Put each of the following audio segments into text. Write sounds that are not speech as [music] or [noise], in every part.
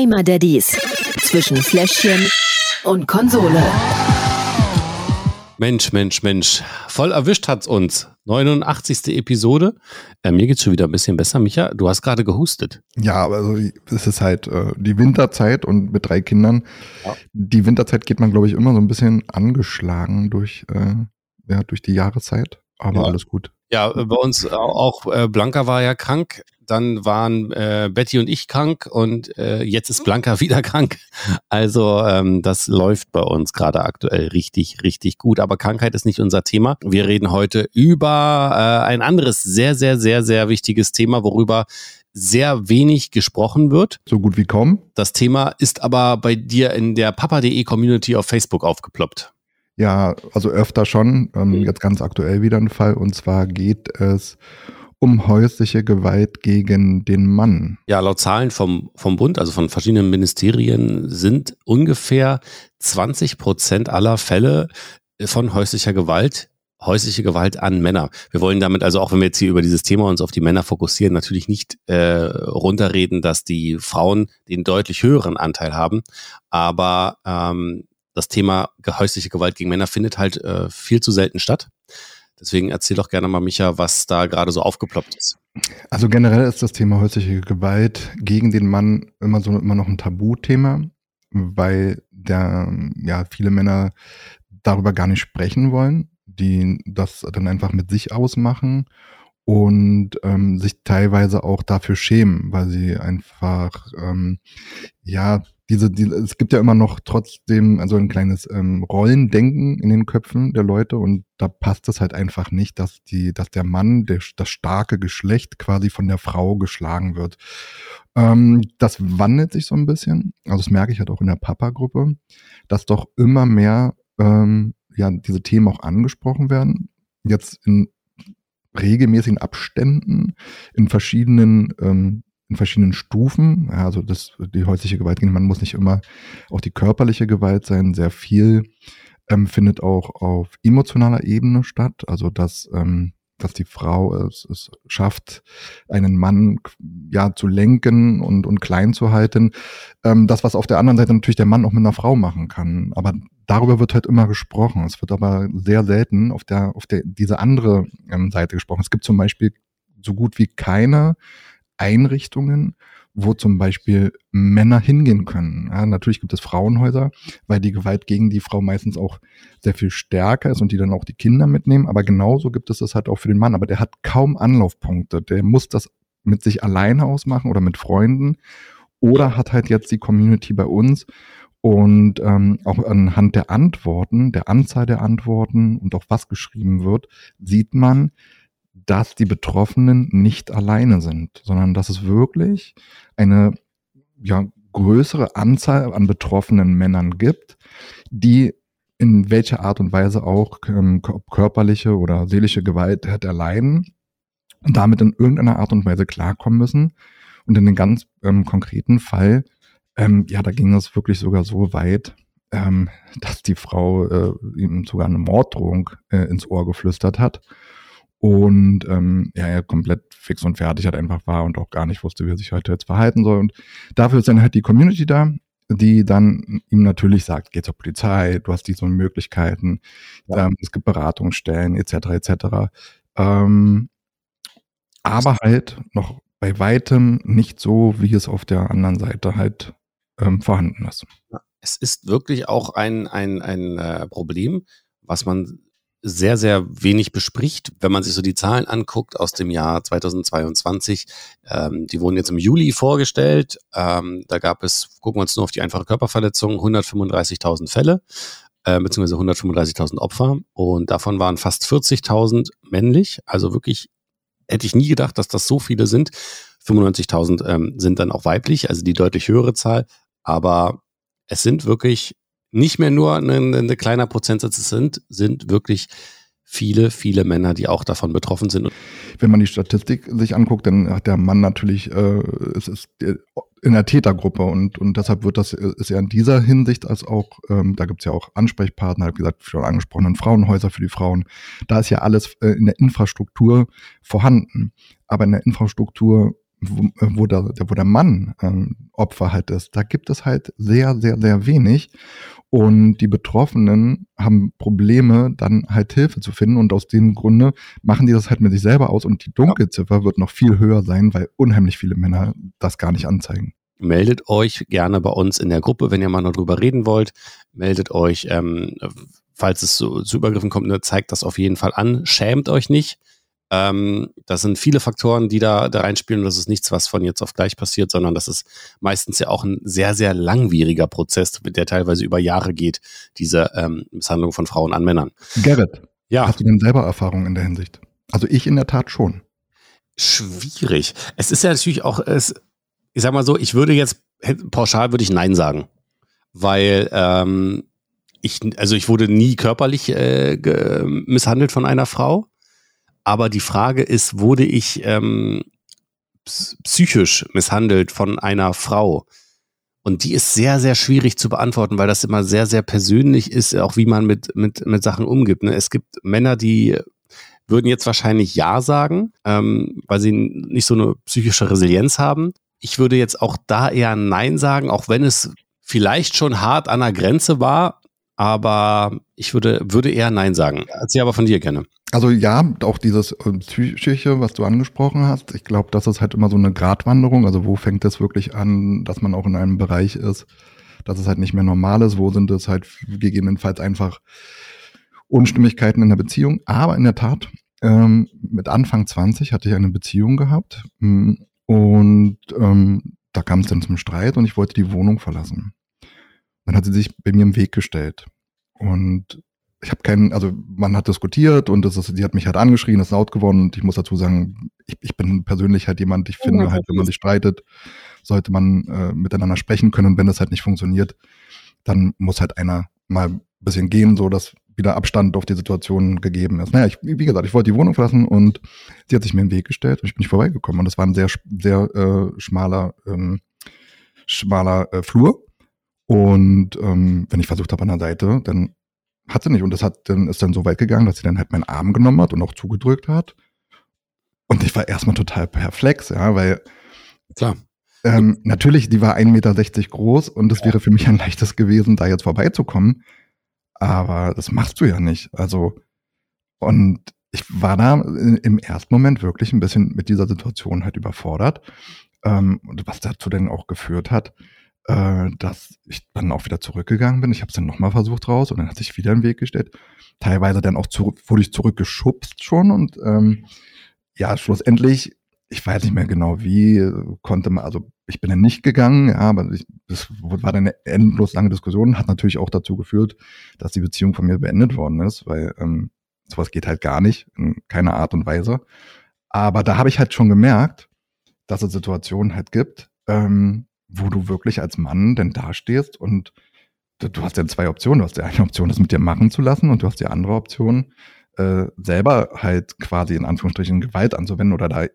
Gamer Daddies zwischen Fläschchen und Konsole. Mensch, Mensch, Mensch. Voll erwischt hat's uns. 89. Episode. Äh, mir geht's schon wieder ein bisschen besser. Micha, du hast gerade gehustet. Ja, aber also, es ist halt äh, die Winterzeit und mit drei Kindern. Ja. Die Winterzeit geht man, glaube ich, immer so ein bisschen angeschlagen durch, äh, ja, durch die Jahreszeit. Aber ja. alles gut. Ja, bei uns auch äh, Blanca war ja krank dann waren äh, Betty und ich krank und äh, jetzt ist Blanca [laughs] wieder krank. Also ähm, das läuft bei uns gerade aktuell richtig, richtig gut. Aber Krankheit ist nicht unser Thema. Wir reden heute über äh, ein anderes sehr, sehr, sehr, sehr wichtiges Thema, worüber sehr wenig gesprochen wird. So gut wie kaum. Das Thema ist aber bei dir in der papa.de Community auf Facebook aufgeploppt. Ja, also öfter schon. Ähm, mhm. Jetzt ganz aktuell wieder ein Fall. Und zwar geht es um häusliche Gewalt gegen den Mann. Ja, laut Zahlen vom, vom Bund, also von verschiedenen Ministerien, sind ungefähr 20 Prozent aller Fälle von häuslicher Gewalt häusliche Gewalt an Männer. Wir wollen damit also auch, wenn wir jetzt hier über dieses Thema uns auf die Männer fokussieren, natürlich nicht äh, runterreden, dass die Frauen den deutlich höheren Anteil haben. Aber ähm, das Thema häusliche Gewalt gegen Männer findet halt äh, viel zu selten statt. Deswegen erzähl doch gerne mal, Micha, was da gerade so aufgeploppt ist. Also generell ist das Thema häusliche Gewalt gegen den Mann immer so immer noch ein Tabuthema, weil der, ja, viele Männer darüber gar nicht sprechen wollen, die das dann einfach mit sich ausmachen und ähm, sich teilweise auch dafür schämen, weil sie einfach ähm, ja diese, die, es gibt ja immer noch trotzdem also ein kleines ähm, Rollendenken in den Köpfen der Leute und da passt es halt einfach nicht, dass die, dass der Mann, der, das starke Geschlecht quasi von der Frau geschlagen wird. Ähm, das wandelt sich so ein bisschen, also das merke ich halt auch in der Papa-Gruppe, dass doch immer mehr ähm, ja diese Themen auch angesprochen werden. Jetzt in regelmäßigen Abständen in verschiedenen ähm, in verschiedenen Stufen. Ja, also das, die häusliche Gewalt gegen man muss nicht immer auch die körperliche Gewalt sein. Sehr viel ähm, findet auch auf emotionaler Ebene statt. Also dass, ähm, dass die Frau es, es schafft, einen Mann ja zu lenken und, und klein zu halten. Ähm, das, was auf der anderen Seite natürlich der Mann auch mit einer Frau machen kann. Aber darüber wird halt immer gesprochen. Es wird aber sehr selten auf der, auf der, diese andere ähm, Seite gesprochen. Es gibt zum Beispiel so gut wie keine Einrichtungen, wo zum Beispiel Männer hingehen können. Ja, natürlich gibt es Frauenhäuser, weil die Gewalt gegen die Frau meistens auch sehr viel stärker ist und die dann auch die Kinder mitnehmen. Aber genauso gibt es das halt auch für den Mann. Aber der hat kaum Anlaufpunkte. Der muss das mit sich alleine ausmachen oder mit Freunden oder hat halt jetzt die Community bei uns. Und ähm, auch anhand der Antworten, der Anzahl der Antworten und auch was geschrieben wird, sieht man, dass die Betroffenen nicht alleine sind, sondern dass es wirklich eine ja, größere Anzahl an betroffenen Männern gibt, die in welcher Art und Weise auch ähm, körperliche oder seelische Gewalt erleiden und damit in irgendeiner Art und Weise klarkommen müssen. Und in dem ganz ähm, konkreten Fall, ähm, ja, da ging es wirklich sogar so weit, ähm, dass die Frau äh, ihm sogar eine Morddrohung äh, ins Ohr geflüstert hat und ähm, ja, er komplett fix und fertig halt einfach war und auch gar nicht wusste, wie er sich heute jetzt verhalten soll. Und dafür ist dann halt die Community da, die dann ihm natürlich sagt, geh zur Polizei, du hast diese Möglichkeiten, ja. ähm, es gibt Beratungsstellen etc. etc. Ähm, aber halt noch bei weitem nicht so, wie es auf der anderen Seite halt ähm, vorhanden ist. Es ist wirklich auch ein, ein, ein äh, Problem, was man sehr, sehr wenig bespricht. Wenn man sich so die Zahlen anguckt aus dem Jahr 2022, ähm, die wurden jetzt im Juli vorgestellt. Ähm, da gab es, gucken wir uns nur auf die einfache Körperverletzung, 135.000 Fälle, äh, beziehungsweise 135.000 Opfer. Und davon waren fast 40.000 männlich. Also wirklich hätte ich nie gedacht, dass das so viele sind. 95.000 ähm, sind dann auch weiblich, also die deutlich höhere Zahl. Aber es sind wirklich nicht mehr nur ein, ein kleiner Prozentsatz sind, sind wirklich viele, viele Männer, die auch davon betroffen sind. Wenn man die Statistik sich anguckt, dann hat der Mann natürlich, äh, es ist in der Tätergruppe und, und deshalb wird das, ist er in dieser Hinsicht als auch, ähm, da gibt's ja auch Ansprechpartner, wie gesagt, schon angesprochenen Frauenhäuser für die Frauen. Da ist ja alles äh, in der Infrastruktur vorhanden. Aber in der Infrastruktur wo, wo, der, wo der Mann ähm, Opfer halt ist, da gibt es halt sehr, sehr, sehr wenig. Und die Betroffenen haben Probleme, dann halt Hilfe zu finden. Und aus dem Grunde machen die das halt mit sich selber aus. Und die Dunkelziffer wird noch viel höher sein, weil unheimlich viele Männer das gar nicht anzeigen. Meldet euch gerne bei uns in der Gruppe, wenn ihr mal noch drüber reden wollt. Meldet euch, ähm, falls es zu, zu Übergriffen kommt, ne, zeigt das auf jeden Fall an. Schämt euch nicht. Ähm, das sind viele Faktoren, die da, da reinspielen. Das ist nichts, was von jetzt auf gleich passiert, sondern das ist meistens ja auch ein sehr, sehr langwieriger Prozess, der teilweise über Jahre geht, diese ähm, Misshandlung von Frauen an Männern. Gerrit, ja. hast du denn selber Erfahrungen in der Hinsicht? Also ich in der Tat schon. Schwierig. Es ist ja natürlich auch, es, ich sag mal so, ich würde jetzt, pauschal würde ich Nein sagen. Weil ähm, ich, also ich wurde nie körperlich äh, misshandelt von einer Frau. Aber die Frage ist, wurde ich ähm, psychisch misshandelt von einer Frau? Und die ist sehr, sehr schwierig zu beantworten, weil das immer sehr, sehr persönlich ist, auch wie man mit, mit, mit Sachen umgibt. Ne? Es gibt Männer, die würden jetzt wahrscheinlich Ja sagen, ähm, weil sie nicht so eine psychische Resilienz haben. Ich würde jetzt auch da eher Nein sagen, auch wenn es vielleicht schon hart an der Grenze war, aber ich würde, würde eher Nein sagen. Erzähl aber von dir gerne. Also ja, auch dieses äh, Psychische, was du angesprochen hast, ich glaube, das ist halt immer so eine Gratwanderung. Also wo fängt es wirklich an, dass man auch in einem Bereich ist, dass es halt nicht mehr normal ist, wo sind es halt gegebenenfalls einfach Unstimmigkeiten in der Beziehung. Aber in der Tat, ähm, mit Anfang 20 hatte ich eine Beziehung gehabt mm, und ähm, da kam es dann zum Streit und ich wollte die Wohnung verlassen. Dann hat sie sich bei mir im Weg gestellt. Und ich habe keinen, also man hat diskutiert und das ist, sie hat mich halt angeschrien, ist laut geworden und ich muss dazu sagen, ich, ich bin persönlich halt jemand, ich finde ja, halt, wenn man sich streitet, sollte man äh, miteinander sprechen können und wenn das halt nicht funktioniert, dann muss halt einer mal ein bisschen gehen, so dass wieder Abstand auf die Situation gegeben ist. Naja, ich, wie gesagt, ich wollte die Wohnung verlassen und sie hat sich mir den Weg gestellt und ich bin nicht vorbeigekommen und das war ein sehr, sehr äh, schmaler, ähm, schmaler äh, Flur und ähm, wenn ich versucht habe an der Seite, dann hat sie nicht. Und das hat, dann ist dann so weit gegangen, dass sie dann halt meinen Arm genommen hat und auch zugedrückt hat. Und ich war erstmal total perplex, ja, weil Klar. Ähm, natürlich, die war 1,60 Meter groß und es ja. wäre für mich ein leichtes gewesen, da jetzt vorbeizukommen. Aber das machst du ja nicht. Also, und ich war da im ersten Moment wirklich ein bisschen mit dieser Situation halt überfordert. Ähm, was dazu denn auch geführt hat, äh, dass ich dann auch wieder zurückgegangen bin. Ich habe es dann nochmal versucht raus und dann hat sich wieder im Weg gestellt. Teilweise dann auch zu, wurde ich zurückgeschubst schon und ähm, ja, schlussendlich, ich weiß nicht mehr genau wie, konnte man, also ich bin dann nicht gegangen, ja, aber ich, das war dann eine endlos lange Diskussion, hat natürlich auch dazu geführt, dass die Beziehung von mir beendet worden ist, weil ähm, sowas geht halt gar nicht, in keiner Art und Weise. Aber da habe ich halt schon gemerkt, dass es Situationen halt gibt, ähm, wo du wirklich als Mann denn dastehst und du, hast ja zwei Optionen. Du hast ja eine Option, das mit dir machen zu lassen und du hast die andere Option, äh, selber halt quasi in Anführungsstrichen Gewalt anzuwenden oder da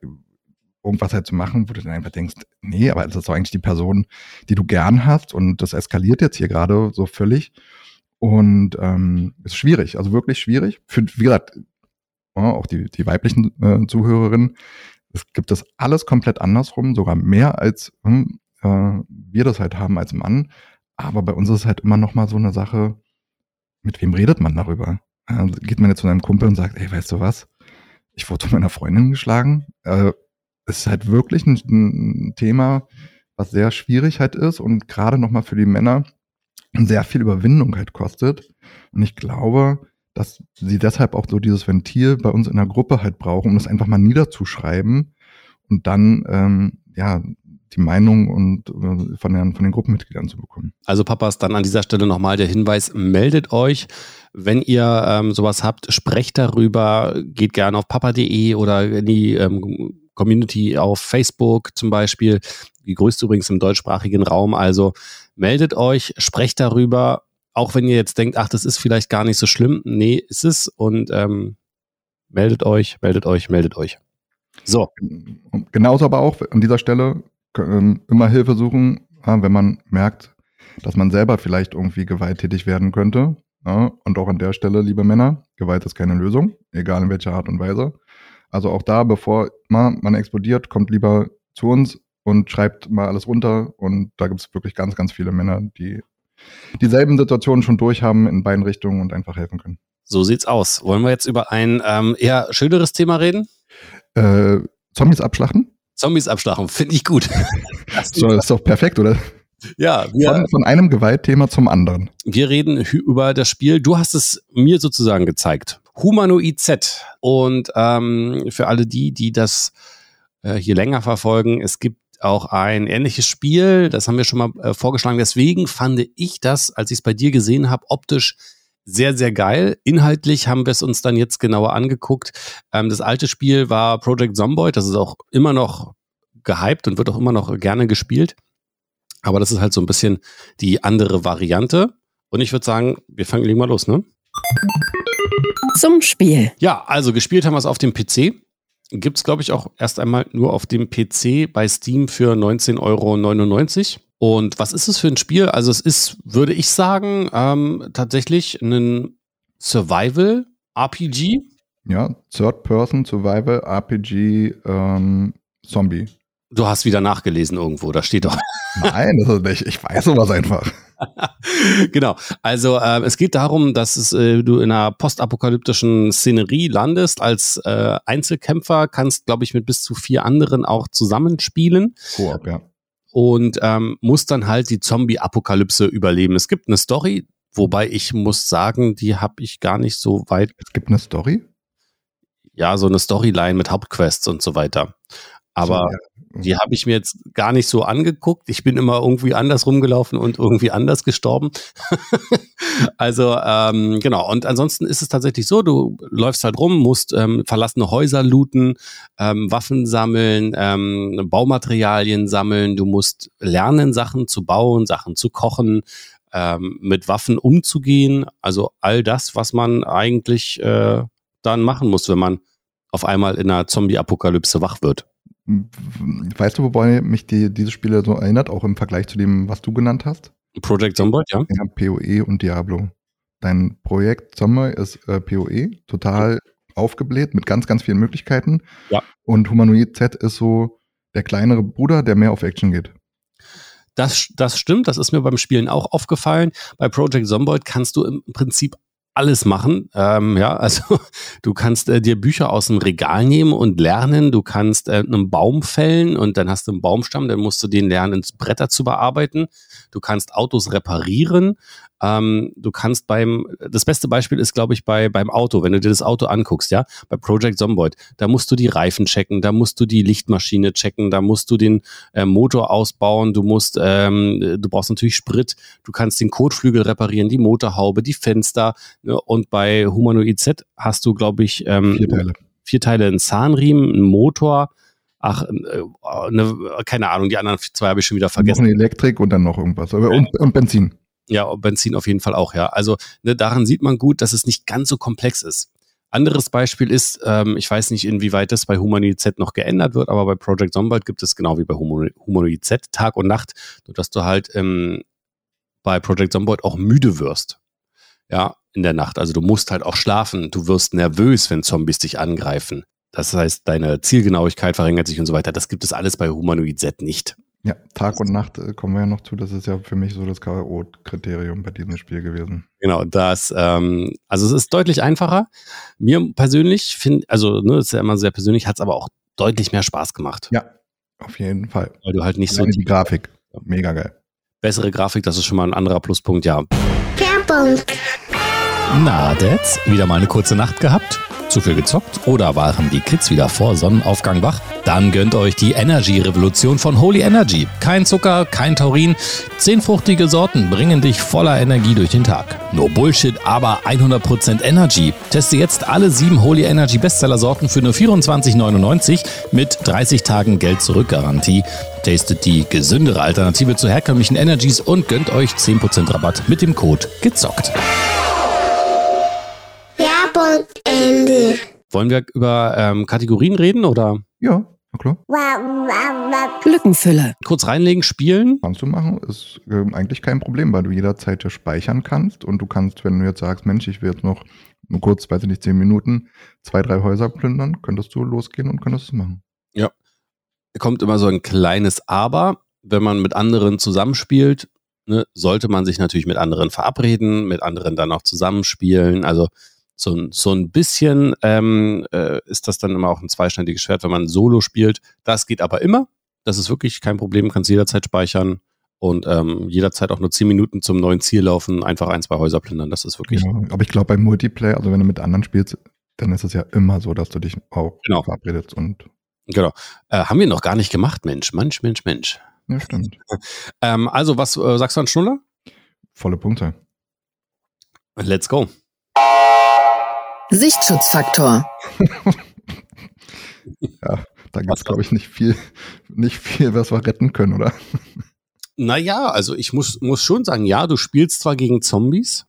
irgendwas halt zu machen, wo du dann einfach denkst, nee, aber es ist doch eigentlich die Person, die du gern hast und das eskaliert jetzt hier gerade so völlig und ähm, ist schwierig, also wirklich schwierig. Für, wie gesagt, auch die, die weiblichen äh, Zuhörerinnen, es gibt das alles komplett andersrum, sogar mehr als hm, äh, wir das halt haben als Mann. Aber bei uns ist es halt immer noch mal so eine Sache, mit wem redet man darüber? Äh, geht man jetzt zu einem Kumpel und sagt, ey, weißt du was? Ich wurde von meiner Freundin geschlagen. Äh, es ist halt wirklich ein, ein, Thema, was sehr schwierig halt ist und gerade noch mal für die Männer sehr viel Überwindung halt kostet. Und ich glaube, dass sie deshalb auch so dieses Ventil bei uns in der Gruppe halt brauchen, um das einfach mal niederzuschreiben und dann ähm, ja die Meinung und äh, von, den, von den Gruppenmitgliedern zu bekommen. Also Papas, dann an dieser Stelle nochmal der Hinweis, meldet euch, wenn ihr ähm, sowas habt, sprecht darüber, geht gerne auf papa.de oder in die ähm, Community auf Facebook zum Beispiel, die größte übrigens im deutschsprachigen Raum. Also meldet euch, sprecht darüber, auch wenn ihr jetzt denkt, ach, das ist vielleicht gar nicht so schlimm. Nee, ist es und ähm, meldet euch, meldet euch, meldet euch. So. Genauso aber auch an dieser Stelle ähm, immer Hilfe suchen, wenn man merkt, dass man selber vielleicht irgendwie gewalttätig werden könnte. Und auch an der Stelle, liebe Männer, Gewalt ist keine Lösung, egal in welcher Art und Weise. Also auch da, bevor man, man explodiert, kommt lieber zu uns und schreibt mal alles runter. Und da gibt es wirklich ganz, ganz viele Männer, die dieselben Situationen schon durchhaben in beiden Richtungen und einfach helfen können. So sieht's aus. Wollen wir jetzt über ein ähm, eher schöneres Thema reden? Äh, Zombies abschlachten? Zombies abschlachten, finde ich gut. [laughs] so, das ist doch perfekt, oder? Ja, wir, von, von einem Gewaltthema zum anderen. Wir reden über das Spiel. Du hast es mir sozusagen gezeigt. Humanoid Z. Und ähm, für alle die, die das äh, hier länger verfolgen, es gibt auch ein ähnliches Spiel, das haben wir schon mal äh, vorgeschlagen. Deswegen fand ich das, als ich es bei dir gesehen habe, optisch sehr, sehr geil. Inhaltlich haben wir es uns dann jetzt genauer angeguckt. Ähm, das alte Spiel war Project Zomboid, das ist auch immer noch gehypt und wird auch immer noch gerne gespielt. Aber das ist halt so ein bisschen die andere Variante. Und ich würde sagen, wir fangen legen mal los, ne? Zum Spiel. Ja, also gespielt haben wir es auf dem PC. Gibt es, glaube ich, auch erst einmal nur auf dem PC bei Steam für 19,99 Euro. Und was ist es für ein Spiel? Also es ist, würde ich sagen, ähm, tatsächlich ein Survival-RPG. Ja, Third-Person Survival RPG ähm, Zombie. Du hast wieder nachgelesen irgendwo, da steht doch. Nein, das ist nicht. Ich weiß sowas einfach. [laughs] genau. Also äh, es geht darum, dass es, äh, du in einer postapokalyptischen Szenerie landest. Als äh, Einzelkämpfer kannst, glaube ich, mit bis zu vier anderen auch zusammenspielen. Koop, ja. Und ähm, musst dann halt die Zombie-Apokalypse überleben. Es gibt eine Story, wobei ich muss sagen, die habe ich gar nicht so weit. Es gibt eine Story? Ja, so eine Storyline mit Hauptquests und so weiter. Aber so, ja. Die habe ich mir jetzt gar nicht so angeguckt. Ich bin immer irgendwie anders rumgelaufen und irgendwie anders gestorben. [laughs] also ähm, genau. Und ansonsten ist es tatsächlich so, du läufst halt rum, musst ähm, verlassene Häuser looten, ähm, Waffen sammeln, ähm, Baumaterialien sammeln. Du musst lernen, Sachen zu bauen, Sachen zu kochen, ähm, mit Waffen umzugehen. Also all das, was man eigentlich äh, dann machen muss, wenn man auf einmal in einer Zombie-Apokalypse wach wird. Weißt du, wobei mich die, diese Spiele so erinnert, auch im Vergleich zu dem, was du genannt hast? Project Zomboid, ja. Ja, PoE und Diablo. Dein Projekt Zomboid ist äh, PoE, total aufgebläht mit ganz, ganz vielen Möglichkeiten. Ja. Und Humanoid Z ist so der kleinere Bruder, der mehr auf Action geht. Das, das stimmt, das ist mir beim Spielen auch aufgefallen. Bei Project Zomboid kannst du im Prinzip alles machen. Ähm, ja, [laughs] also du kannst äh, dir Bücher aus dem Regal nehmen und lernen. Du kannst äh, einen Baum fällen und dann hast du einen Baumstamm, dann musst du den lernen, Bretter zu bearbeiten. Du kannst Autos reparieren. Ähm, du kannst beim, das beste Beispiel ist, glaube ich, bei, beim Auto, wenn du dir das Auto anguckst, ja, bei Project Zomboid, da musst du die Reifen checken, da musst du die Lichtmaschine checken, da musst du den äh, Motor ausbauen, du musst, ähm, du brauchst natürlich Sprit, du kannst den Kotflügel reparieren, die Motorhaube, die Fenster, ne? und bei Humanoid Z hast du, glaube ich, ähm, vier Teile. Vier Teile, einen Zahnriemen, einen Motor, ach, äh, ne, keine Ahnung, die anderen zwei habe ich schon wieder vergessen. Noch eine Elektrik und dann noch irgendwas. Und, und Benzin. Ja, Benzin auf jeden Fall auch, ja. Also ne, daran sieht man gut, dass es nicht ganz so komplex ist. Anderes Beispiel ist, ähm, ich weiß nicht, inwieweit das bei Humanoid Z noch geändert wird, aber bei Project Zomboid gibt es genau wie bei Humanoid Z Tag und Nacht, dass du halt ähm, bei Project Zomboid auch müde wirst. Ja, in der Nacht. Also du musst halt auch schlafen. Du wirst nervös, wenn Zombies dich angreifen. Das heißt, deine Zielgenauigkeit verringert sich und so weiter. Das gibt es alles bei Humanoid Z nicht. Ja, Tag und Nacht äh, kommen wir ja noch zu. Das ist ja für mich so das K.O.-Kriterium bei diesem Spiel gewesen. Genau, das, ähm, also es ist deutlich einfacher. Mir persönlich finde, also ne, ist ja immer sehr persönlich, hat es aber auch deutlich mehr Spaß gemacht. Ja, auf jeden Fall. Weil du halt nicht Alleine so. Die Grafik, mega geil. Bessere Grafik, das ist schon mal ein anderer Pluspunkt, ja. Werbung. Na, Dads, wieder mal eine kurze Nacht gehabt? Zu viel gezockt oder waren die Kids wieder vor Sonnenaufgang wach? Dann gönnt euch die Energy-Revolution von Holy Energy. Kein Zucker, kein Taurin. Zehn fruchtige Sorten bringen dich voller Energie durch den Tag. No Bullshit, aber 100% Energy. Teste jetzt alle sieben Holy Energy Bestseller-Sorten für nur 24,99 mit 30 Tagen Geld-Zurück-Garantie. Tastet die gesündere Alternative zu herkömmlichen Energies und gönnt euch 10% Rabatt mit dem Code GEZOCKT. Werbung Ende. Wollen wir über ähm, Kategorien reden oder? Ja, na klar. Lückenfüller. Kurz reinlegen, spielen. Kannst du machen, ist äh, eigentlich kein Problem, weil du jederzeit ja speichern kannst und du kannst, wenn du jetzt sagst, Mensch, ich will jetzt noch nur kurz, weiß ich nicht, zehn Minuten, zwei, drei Häuser plündern, könntest du losgehen und könntest es machen. Ja. kommt immer so ein kleines Aber. Wenn man mit anderen zusammenspielt, ne, sollte man sich natürlich mit anderen verabreden, mit anderen dann auch zusammenspielen. Also so, ein- so ein bisschen ähm, äh, ist das dann immer auch ein zweischneidiges Schwert, wenn man Solo spielt. Das geht aber immer. Das ist wirklich kein Problem, kannst jederzeit speichern und ähm, jederzeit auch nur 10 Minuten zum neuen Ziel laufen, einfach ein, zwei Häuser plündern. Das ist wirklich. Ja, aber ich glaube, beim Multiplayer, also wenn du mit anderen spielst, dann ist es ja immer so, dass du dich auch Genau. verabredest und Genau. Äh, haben wir noch gar nicht gemacht, Mensch. Mensch, Mensch, Mensch. ja, stimmt. [laughs] Ähm, also, was äh, sagst du an Schnuller? Volle Punkte. Let's go. Sichtschutzfaktor. Da gibt es, glaube ich, nicht viel, nicht viel, was wir retten können, oder? Naja, also ich muss, muss schon sagen, ja, du spielst zwar gegen Zombies.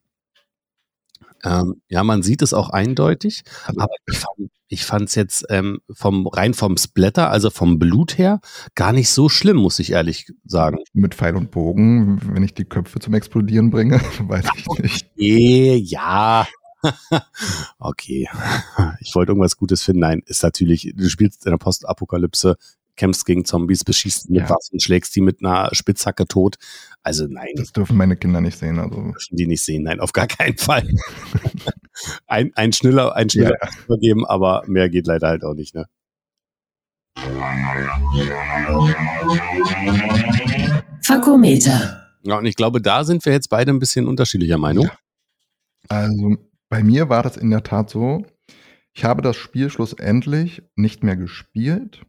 Ähm, ja, man sieht es auch eindeutig, Also, aber ich fand ich fand's jetzt ähm, vom rein vom Splatter, also vom Blut her, gar nicht so schlimm, muss ich ehrlich sagen. mit Pfeil und Bogen, wenn ich die Köpfe zum Explodieren bringe, [laughs] weiß ich nicht. Eh, ja. [laughs] okay. [laughs] Ich wollte irgendwas Gutes finden. Nein, ist natürlich, du spielst in der Postapokalypse, kämpfst gegen Zombies, beschießt die mit Ja. Waffen, schlägst die mit einer Spitzhacke tot. Also nein, Das dürfen meine Kinder nicht sehen. Also dürfen die nicht sehen. Nein, auf gar keinen Fall. [laughs] ein, ein Schniller, ein Schniller Ja. übergeben, aber mehr geht leider halt auch nicht, ne? Fakometer. Ja, und ich glaube, da sind wir jetzt beide ein bisschen unterschiedlicher Meinung. Also bei mir war das in der Tat so, ich habe das Spiel schlussendlich nicht mehr gespielt,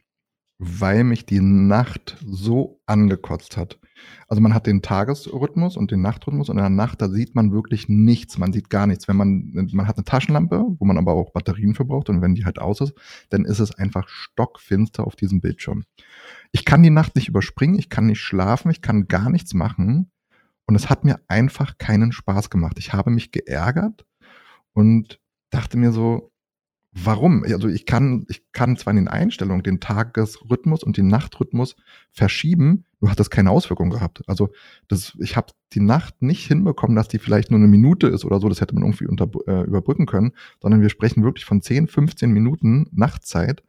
weil mich die Nacht so angekotzt hat. Also man hat den Tagesrhythmus und den Nachtrhythmus und in der Nacht, da sieht man wirklich nichts, man sieht gar nichts. Wenn man, man hat eine Taschenlampe, wo man aber auch Batterien für braucht und wenn die halt aus ist, dann ist es einfach stockfinster auf diesem Bildschirm. Ich kann die Nacht nicht überspringen, ich kann nicht schlafen, ich kann gar nichts machen. Und es hat mir einfach keinen Spaß gemacht. Ich habe mich geärgert und dachte mir so, warum? Also ich kann, ich kann zwar in den Einstellungen den Tagesrhythmus und den Nachtrhythmus verschieben, nur hat das keine Auswirkung gehabt. Also das, ich habe die Nacht nicht hinbekommen, dass die vielleicht nur eine Minute ist oder so, das hätte man irgendwie unter, äh, überbrücken können, sondern wir sprechen wirklich von 10, 15 Minuten Nachtzeit,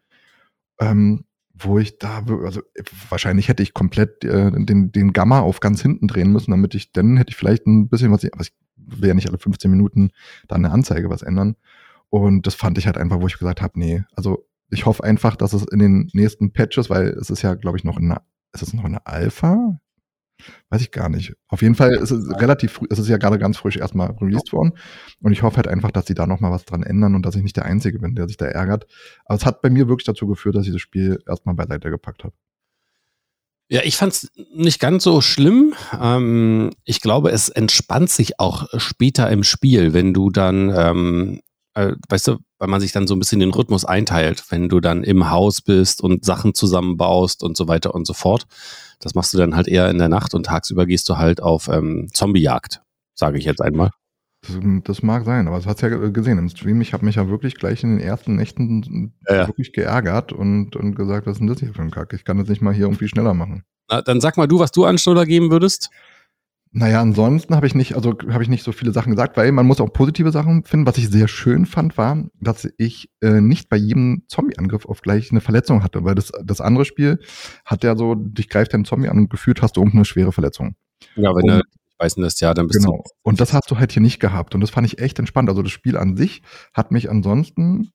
ähm, wo ich da, also wahrscheinlich hätte ich komplett äh, den, den Gamma auf ganz hinten drehen müssen, damit ich, dann hätte ich vielleicht ein bisschen was, aber ich will ja nicht alle 15 Minuten da eine Anzeige was ändern. Und das fand ich halt einfach, wo ich gesagt habe, nee, also ich hoffe einfach, dass es in den nächsten Patches, weil es ist ja, glaube ich, noch in einer, ist es noch eine Alpha? Weiß ich gar nicht. Auf jeden Fall ist es relativ früh, es ist ja gerade ganz frisch erstmal released worden. Und ich hoffe halt einfach, dass sie da noch mal was dran ändern und dass ich nicht der Einzige bin, der sich da ärgert. Aber es hat bei mir wirklich dazu geführt, dass ich das Spiel erstmal beiseite gepackt habe. Ja, ich fand's nicht ganz so schlimm. Ähm, ich glaube, es entspannt sich auch später im Spiel, wenn du dann, ähm, äh, weißt du, weil man sich dann so ein bisschen den Rhythmus einteilt, wenn du dann im Haus bist und Sachen zusammenbaust und so weiter und so fort. Das machst du dann halt eher in der Nacht und tagsüber gehst du halt auf ähm, Zombiejagd, sage ich jetzt einmal. Das, das mag sein, aber es hat ja gesehen im Stream. Ich habe mich ja wirklich gleich in den ersten Nächten ja. wirklich geärgert und, und gesagt, was ist denn das hier für ein Kack? Ich kann das nicht mal hier irgendwie schneller machen. Na, dann sag mal du, was du an Schnuller geben würdest. Naja, ansonsten habe ich nicht, also habe ich nicht so viele Sachen gesagt, weil man muss auch positive Sachen finden. Was ich sehr schön fand, war, dass ich äh, nicht bei jedem Zombie-Angriff auf gleich eine Verletzung hatte, weil das, das andere Spiel hat ja so, dich greift ein Zombie an und gefühlt hast du irgendeine schwere Verletzung. Ja, wenn Und- du beißen lässt, ja, dann bist Genau. Und das hast du halt hier nicht gehabt. Und das fand ich echt entspannt. Also das Spiel an sich hat mich ansonsten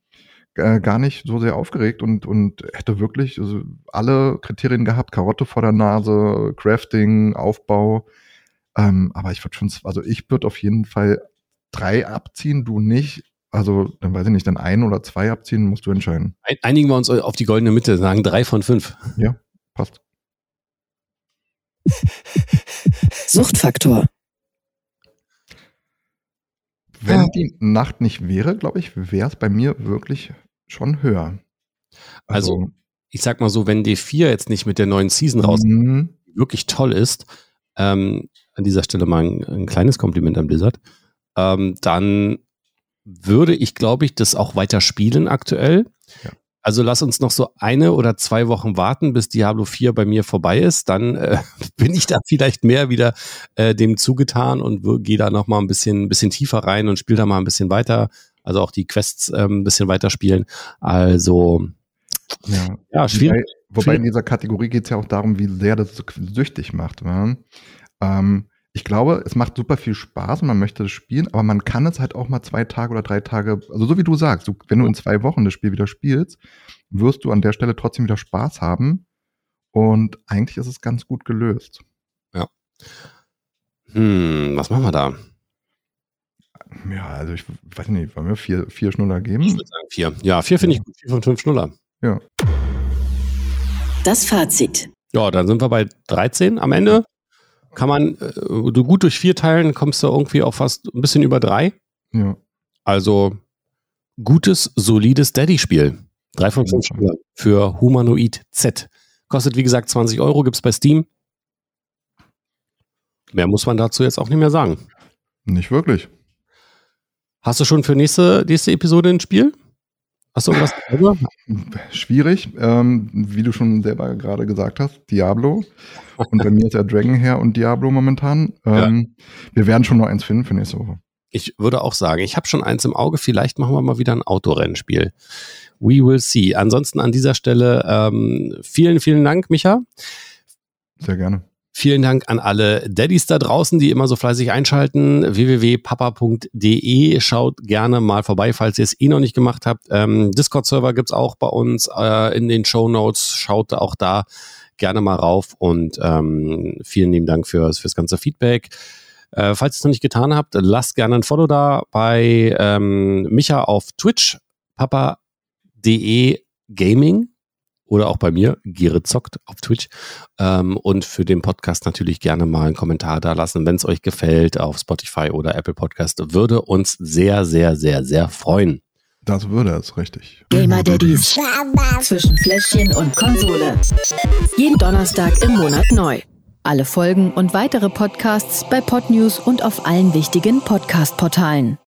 äh, gar nicht so sehr aufgeregt und, und hätte wirklich also alle Kriterien gehabt. Karotte vor der Nase, Crafting, Aufbau. Ähm, aber ich würde schon, also ich würde auf jeden Fall drei abziehen, du nicht. Also, dann weiß ich nicht, dann ein oder zwei abziehen, musst du entscheiden. Einigen wir uns auf die goldene Mitte, sagen drei von fünf. Passt. Suchtfaktor. Wenn Ja. die Nacht nicht wäre, glaube ich, wäre es bei mir wirklich schon höher. Also, Ich sag mal so, wenn D4 jetzt nicht mit der neuen Season raus mhm. wirklich toll ist, ähm, an dieser Stelle mal ein, ein kleines Kompliment an Blizzard, ähm, dann würde ich, glaube ich, das auch weiter spielen aktuell. Ja. Also lass uns noch so eine oder zwei Wochen warten, bis Diablo 4 bei mir vorbei ist. Dann äh, [laughs] bin ich da vielleicht mehr wieder äh, dem zugetan und gehe da noch mal ein bisschen, ein bisschen tiefer rein und spiele da mal ein bisschen weiter. Also auch die Quests ähm, ein bisschen weiterspielen. Also Ja. ja, schwierig. Wobei in dieser Kategorie geht es ja auch darum, wie sehr das süchtig macht. Ja? Ähm, ich glaube, es macht super viel Spaß und man möchte das spielen, aber man kann es halt auch mal zwei Tage oder drei Tage, also so wie du sagst, du, wenn du in zwei Wochen das Spiel wieder spielst, wirst du an der Stelle trotzdem wieder Spaß haben. Und eigentlich ist es ganz gut gelöst. Ja. Hm, was machen wir da? Ja, also ich weiß nicht, wollen wir vier, vier Schnuller geben? Ich würde sagen vier. Ja, vier finde ich gut. Vier von fünf Schnuller. Ja. Das Fazit. Ja, dann sind wir bei 13 am Ende. Kann man äh, du gut durch vier teilen, kommst du irgendwie auf fast ein bisschen über drei. Ja. Also gutes, solides Daddy-Spiel. Drei von fünf Schnuller für Humanoid Z. Kostet wie gesagt 20 Euro, gibt's bei Steam. Mehr muss man dazu jetzt auch nicht mehr sagen. Nicht wirklich. Hast du schon für nächste, nächste Episode ein Spiel? Hast du irgendwas darüber? Schwierig, ähm, wie du schon selber gerade gesagt hast, Diablo. Und bei mir ist ja Dragon Hair und Diablo momentan. Ähm, Wir werden schon noch eins finden für nächste Woche. Ich würde auch sagen, ich habe schon eins im Auge. Vielleicht machen wir mal wieder ein Autorennspiel. We will see. Ansonsten an dieser Stelle ähm, vielen, vielen Dank, Micha. Sehr gerne. Vielen Dank an alle Daddys da draußen, die immer so fleißig einschalten. www.papa.de. Schaut gerne mal vorbei, falls ihr es eh noch nicht gemacht habt. Ähm, Discord-Server gibt's auch bei uns äh, in den Show Notes. Schaut auch da gerne mal rauf und ähm, vielen lieben Dank fürs, fürs ganze Feedback. Äh, falls ihr es noch nicht getan habt, lasst gerne ein Follow da bei ähm, Micha auf Twitch, papa.de Gaming oder auch bei mir, Gere zockt auf Twitch. Ähm, und für den Podcast natürlich gerne mal einen Kommentar da lassen, wenn es euch gefällt, auf Spotify oder Apple Podcast. Würde uns sehr, sehr, sehr, sehr freuen. Das würde es, richtig. Gamer Daddies zwischen Fläschchen und Konsole. Jeden Donnerstag im Monat neu. Alle Folgen und weitere Podcasts bei Podnews und auf allen wichtigen Podcast-Portalen.